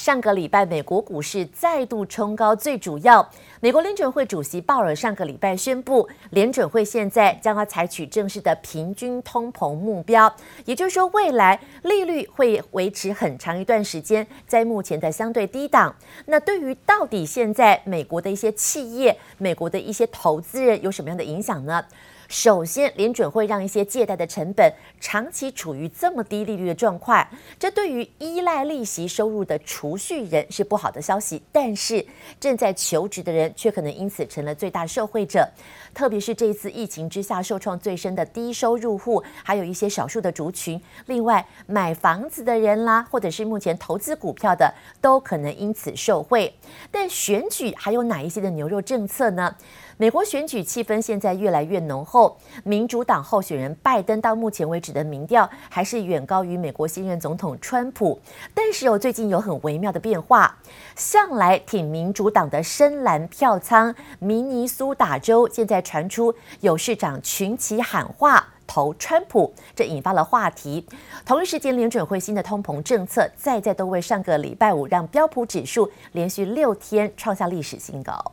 上个礼拜美国股市再度冲高，最主要，美国联准会主席鲍尔上个礼拜宣布，联准会现在将要采取正式的平均通膨目标，也就是说，未来利率会维持很长一段时间在目前的相对低档。那对于到底现在美国的一些企业、美国的一些投资人有什么样的影响呢？首先，联准会让一些借贷的成本长期处于这么低利率的状况，这对于依赖利息收入的储蓄人是不好的消息。但是，正在求职的人却可能因此成了最大受惠者。特别是这一次疫情之下受创最深的低收入户，还有一些少数的族群。另外，买房子的人啦，或者是目前投资股票的，都可能因此受惠。但选举还有哪一些的牛肉政策呢？美国选举气氛现在越来越浓厚，民主党候选人拜登到目前为止的民调还是远高于美国新任总统川普。但是有最近有很微妙的变化，向来挺民主党的深蓝票仓明尼苏达州现在传出有市长群起喊话投川普，这引发了话题。同一时间，联准会新的通膨政策再再都为上个礼拜五让标普指数连续六天创下历史新高。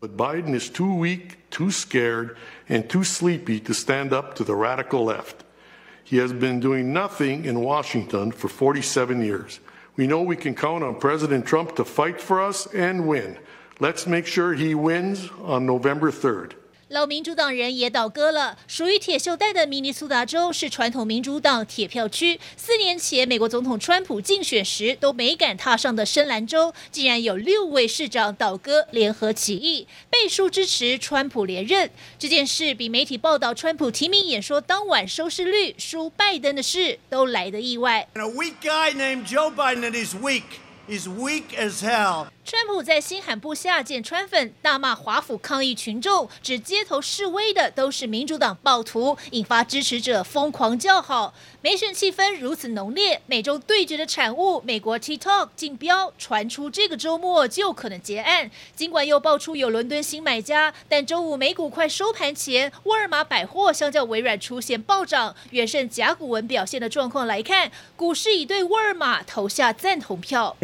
But Biden is too weak, too scared, and too sleepy to stand up to the radical left. He has been doing nothing in Washington for 47 years. We know we can count on President Trump to fight for us and win. Let's make sure he wins on November 3rd. 老民主党人也倒戈了。属于铁锈带的明尼苏达州是传统民主党铁票区。四年前，美国总统川普竞选时都没敢踏上的深蓝州，竟然有六位市长倒戈，联合起义，背书支持川普连任。这件事比媒体报道川普提名演说当晚收视率输拜登的事都来得意外。And a weak guy named Joe Biden is weak. He's weak as hell. 川普在新罕布夏见川粉，大骂华府抗议群众，指街头示威的都是民主党暴徒，引发支持者疯狂叫好。美选气氛如此浓烈，美中对决的产物，美国 TikTok 竞标传出这个周末就可能结案。尽管又爆出有伦敦新买家，但周五美股快收盘前，沃尔玛百货相较微软出现暴涨，远胜甲骨文表现的状况来看，股市已对沃尔玛投下赞同票。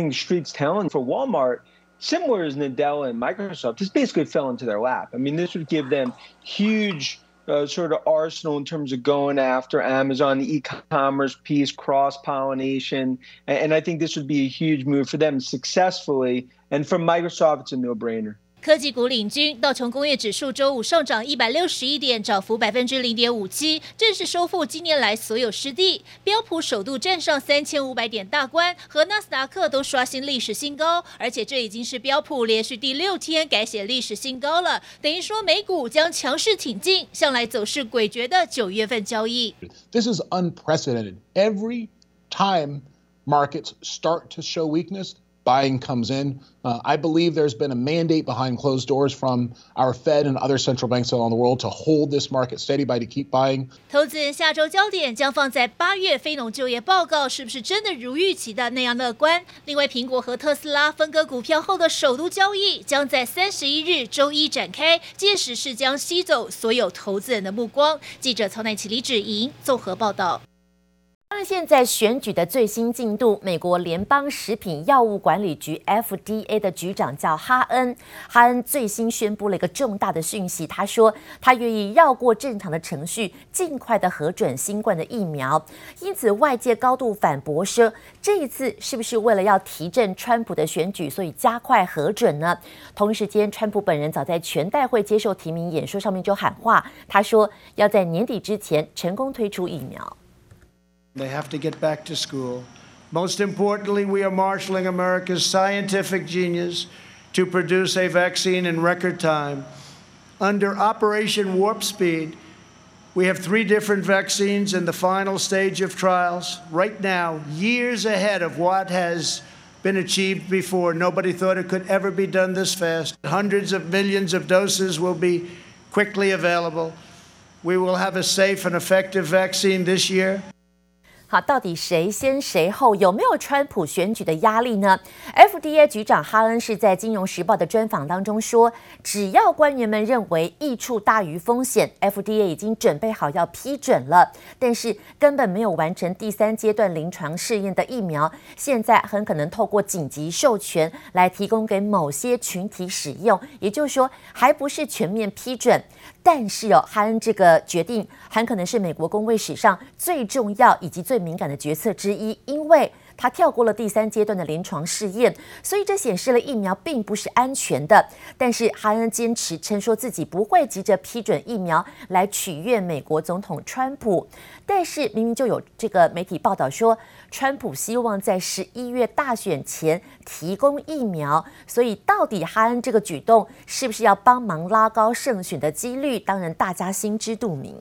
Similar as Nadella and Microsoft, just basically fell into their lap. I mean, this would give them huge uh, sort of arsenal in terms of going after Amazon, the e-commerce piece, cross-pollination, and, and I think this would be a huge move for them successfully. And for Microsoft, it's a no-brainer. 科技股领军，道琼工业指数周五上涨一百六十一点，涨幅百分之零点五七，正式收复今年来所有失地。标普首度站上三千五百点大关，和纳斯达克都刷新历史新高，而且这已经是标普连续第六天改写历史新高了，等于说美股将强势挺进，向来走势诡谲的九月份交易。This is unprecedented. Every time markets start to show weakness. Buying comes in. Uh, I believe there's been a mandate behind closed doors from our Fed and other central banks around the world to hold this market steady by to keep buying. 投资人下周焦点将放在八月非农就业报告是不是真的如预期的那样乐观？另外，苹果和特斯拉分割股票后的首都交易将在三十一日周一展开，届时是将吸走所有投资人的目光。记者曹乃琪、李芷莹综合报道。那现在选举的最新进度，美国联邦食品药物管理局 FDA 的局长叫哈恩，哈恩最新宣布了一个重大的讯息，他说他愿意绕过正常的程序，尽快的核准新冠的疫苗。因此外界高度反驳说，这一次是不是为了要提振川普的选举，所以加快核准呢？同时间，川普本人早在全代会接受提名演说上面就喊话，他说要在年底之前成功推出疫苗。They have to get back to school. Most importantly, we are marshaling America's scientific genius to produce a vaccine in record time. Under Operation Warp Speed, we have three different vaccines in the final stage of trials. Right now, years ahead of what has been achieved before. Nobody thought it could ever be done this fast. Hundreds of millions of doses will be quickly available. We will have a safe and effective vaccine this year. 好，到底谁先谁后？有没有川普选举的压力呢？FDA 局长哈恩是在《金融时报》的专访当中说，只要官员们认为益处大于风险，FDA 已经准备好要批准了。但是根本没有完成第三阶段临床试验的疫苗，现在很可能透过紧急授权来提供给某些群体使用，也就是说，还不是全面批准。但是哦，哈恩这个决定很可能是美国公卫史上最重要以及最最敏感的决策之一，因为他跳过了第三阶段的临床试验，所以这显示了疫苗并不是安全的。但是哈恩坚持称说自己不会急着批准疫苗来取悦美国总统川普。但是明明就有这个媒体报道说，川普希望在十一月大选前提供疫苗，所以到底哈恩这个举动是不是要帮忙拉高胜选的几率？当然，大家心知肚明。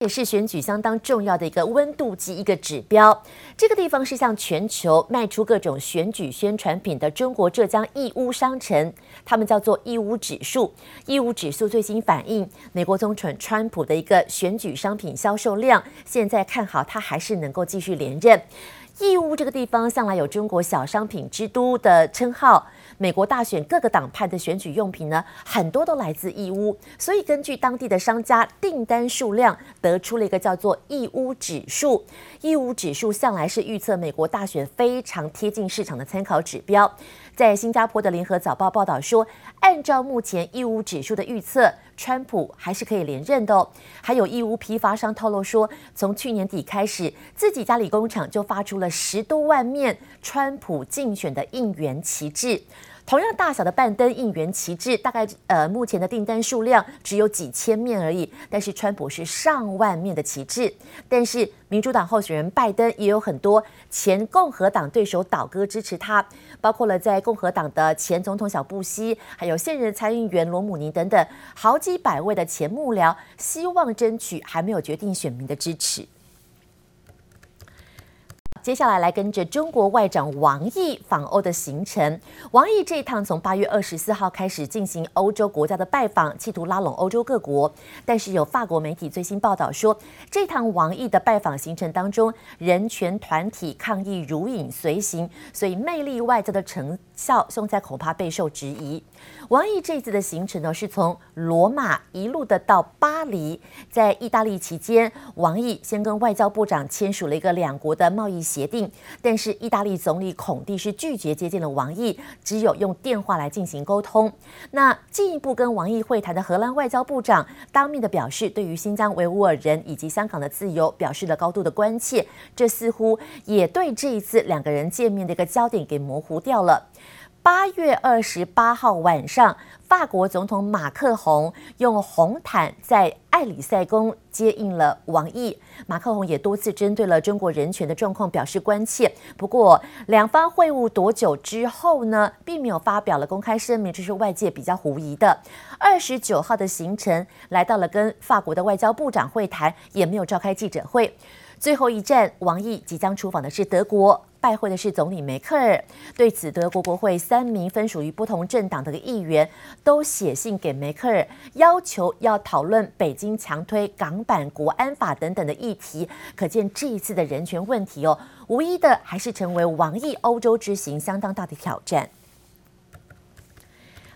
也是选举相当重要的一个温度计，一个指标。这个地方是向全球卖出各种选举宣传品的中国浙江义乌商城，他们叫做义乌指数。义乌指数最新反映美国总统川普的一个选举商品销售量，现在看好他还是能够继续连任。义乌这个地方向来有“中国小商品之都”的称号。美国大选各个党派的选举用品呢，很多都来自义乌，所以根据当地的商家订单数量，得出了一个叫做义乌指数。义乌指数向来是预测美国大选非常贴近市场的参考指标。在新加坡的联合早报报道说，按照目前义乌指数的预测，川普还是可以连任的哦。还有义乌批发商透露说，从去年底开始，自己家里工厂就发出了十多万面川普竞选的应援旗帜。同样大小的半灯应援旗帜，大概呃目前的订单数量只有几千面而已，但是川普是上万面的旗帜。但是民主党候选人拜登也有很多前共和党对手倒戈支持他，包括了在共和党的前总统小布希，还有现任参议员罗姆尼等等好几百位的前幕僚，希望争取还没有决定选民的支持。接下来来跟着中国外长王毅访欧的行程。王毅这一趟从八月二十四号开始进行欧洲国家的拜访，企图拉拢欧洲各国。但是有法国媒体最新报道说，这趟王毅的拜访行程当中，人权团体抗议如影随形，所以魅力外交的成效现在恐怕备受质疑。王毅这次的行程呢，是从罗马一路的到巴黎，在意大利期间，王毅先跟外交部长签署了一个两国的贸易协定，但是意大利总理孔蒂是拒绝接见了王毅，只有用电话来进行沟通。那进一步跟王毅会谈的荷兰外交部长当面的表示，对于新疆维吾尔人以及香港的自由表示了高度的关切，这似乎也对这一次两个人见面的一个焦点给模糊掉了。八月二十八号晚上，法国总统马克宏用红毯在艾里塞宫接应了王毅。马克宏也多次针对了中国人权的状况表示关切。不过，两方会晤多久之后呢，并没有发表了公开声明，这是外界比较狐疑的。二十九号的行程来到了跟法国的外交部长会谈，也没有召开记者会。最后一站，王毅即将出访的是德国。拜会的是总理梅克尔。对此，德国国会三名分属于不同政党的议员都写信给梅克尔，要求要讨论北京强推港版国安法等等的议题。可见这一次的人权问题哦，无疑的还是成为王毅欧洲之行相当大的挑战。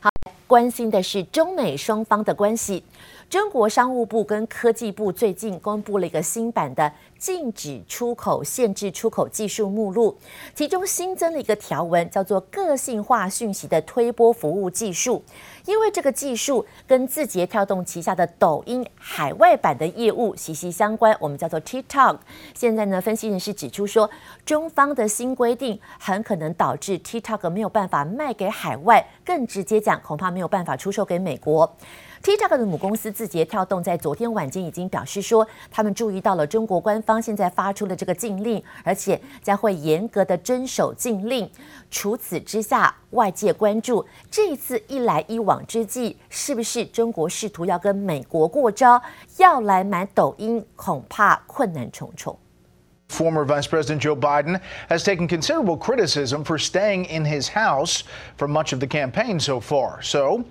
好，关心的是中美双方的关系。中国商务部跟科技部最近公布了一个新版的禁止出口、限制出口技术目录，其中新增了一个条文，叫做个性化讯息的推播服务技术。因为这个技术跟字节跳动旗下的抖音海外版的业务息息相关，我们叫做 TikTok。现在呢，分析人士指出说，中方的新规定很可能导致 TikTok 没有办法卖给海外，更直接讲，恐怕没有办法出售给美国。TikTok 的母公司字节跳动在昨天晚间已经表示说，他们注意到了中国官方现在发出了这个禁令，而且将会严格的遵守禁令。除此之下，外界关注这一次一来一往之际，是不是中国试图要跟美国过招，要来买抖音，恐怕困难重重。Former Vice President Joe Biden has taken considerable criticism for staying in his house for much of the campaign so far. So.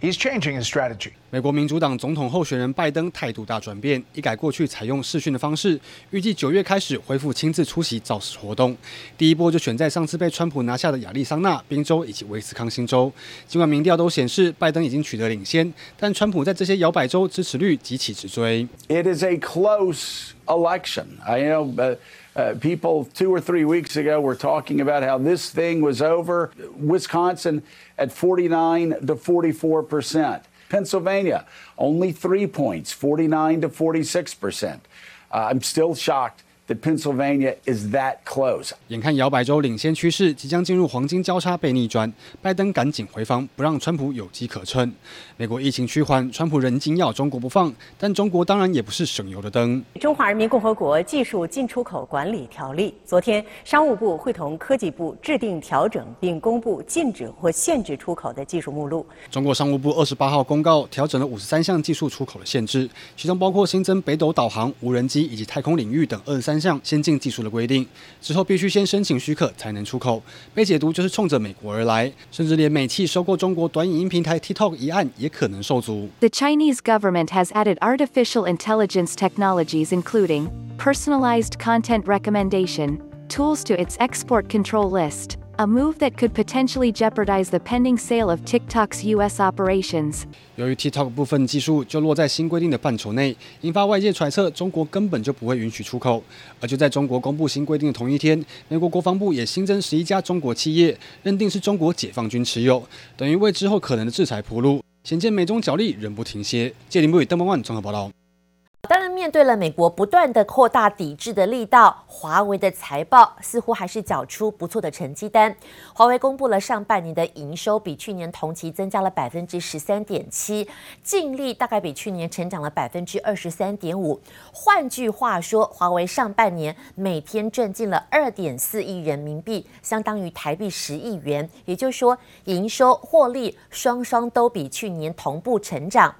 He's changing his strategy. 美国民主党总统候选人拜登态度大转变，一改过去采用视讯的方式，预计九月开始恢复亲自出席造势活动。第一波就选在上次被川普拿下的亚利桑那、宾州以及威斯康星州。尽管民调都显示拜登已经取得领先，但川普在这些摇摆州支持率急起直追。It is a close election. I know. Uh, people two or three weeks ago were talking about how this thing was over. Wisconsin at 49 to 44 percent. Pennsylvania, only three points, 49 to 46 percent. Uh, I'm still shocked that Pennsylvania is that close. 眼看摇摆州领先趋势即将进入黄金交叉被逆转，拜登赶紧回防，不让川普有机可乘。美国疫情趋缓，川普仍紧咬中国不放，但中国当然也不是省油的灯。中华人民共和国技术进出口管理条例，昨天商务部会同科技部制定调整，并公布禁止或限制出口的技术目录。中国商务部二十八号公告调整了五十三项技术出口的限制，其中包括新增北斗导航、无人机以及太空领域等二十三。项先进技术的规定之后，必须先申请许可才能出口。被解读就是冲着美国而来，甚至连美企收购中国短影音平台 TikTok 一案也可能受阻。The Chinese government has added artificial intelligence technologies, including personalized content recommendation tools, to its export control list. A move that could potentially jeopardize the pending sale of TikTok's U.S. operations. 由于 TikTok 部分技术就落在新规定的范畴内，引发外界揣测中国根本就不会允许出口。而就在中国公布新规定的同一天，美国国防部也新增十一家中国企业，认定是中国解放军持有，等于为之后可能的制裁铺路。显见美中角力仍不停歇。谢林不与邓邦万综合报道。当然，面对了美国不断的扩大抵制的力道，华为的财报似乎还是缴出不错的成绩单。华为公布了上半年的营收比去年同期增加了百分之十三点七，净利大概比去年成长了百分之二十三点五。换句话说，华为上半年每天赚进了二点四亿人民币，相当于台币十亿元。也就是说，营收获利双双都比去年同步成长。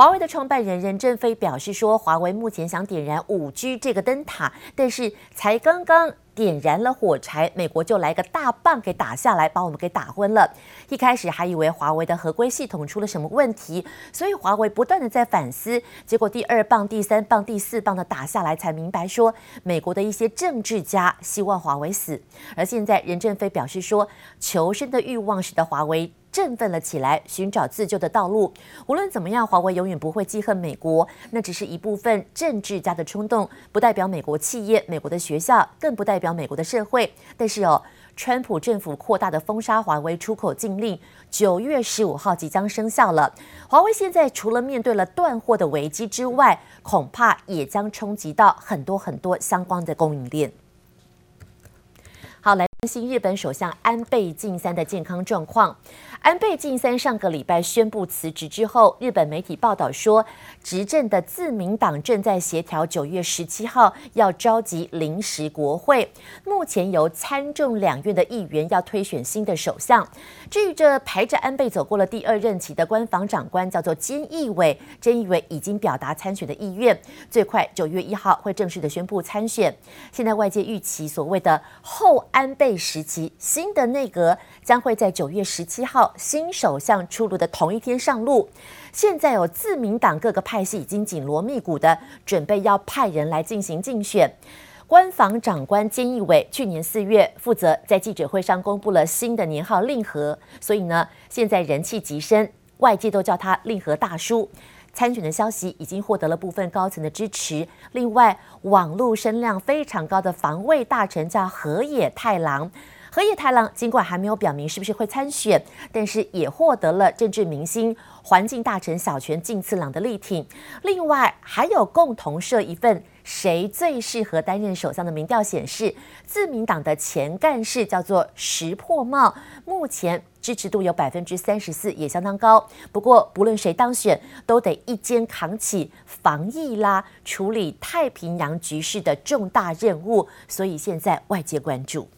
华为的创办人任正非表示说，华为目前想点燃五 G 这个灯塔，但是才刚刚点燃了火柴，美国就来个大棒给打下来，把我们给打昏了。一开始还以为华为的合规系统出了什么问题，所以华为不断的在反思，结果第二棒、第三棒、第四棒的打下来，才明白说美国的一些政治家希望华为死。而现在任正非表示说，求生的欲望使得华为。振奋了起来，寻找自救的道路。无论怎么样，华为永远不会记恨美国，那只是一部分政治家的冲动，不代表美国企业、美国的学校，更不代表美国的社会。但是哦，川普政府扩大的封杀华为出口禁令，九月十五号即将生效了。华为现在除了面对了断货的危机之外，恐怕也将冲击到很多很多相关的供应链。关心日本首相安倍晋三的健康状况。安倍晋三上个礼拜宣布辞职之后，日本媒体报道说，执政的自民党正在协调九月十七号要召集临时国会，目前由参众两院的议员要推选新的首相。至于这陪着安倍走过了第二任期的官房长官叫做菅义伟，菅义伟已经表达参选的意愿，最快九月一号会正式的宣布参选。现在外界预期所谓的后安倍时期新的内阁将会在九月十七号。新首相出炉的同一天上路，现在有自民党各个派系已经紧锣密鼓的准备要派人来进行竞选。官房长官菅义伟去年四月负责在记者会上公布了新的年号令和，所以呢，现在人气极深，外界都叫他令和大叔。参选的消息已经获得了部分高层的支持。另外，网络声量非常高的防卫大臣叫河野太郎。河野太郎尽管还没有表明是不是会参选，但是也获得了政治明星环境大臣小泉进次郎的力挺。另外，还有共同社一份谁最适合担任首相的民调显示，自民党的前干事叫做石破茂，目前支持度有百分之三十四，也相当高。不过，不论谁当选，都得一肩扛起防疫啦、处理太平洋局势的重大任务，所以现在外界关注。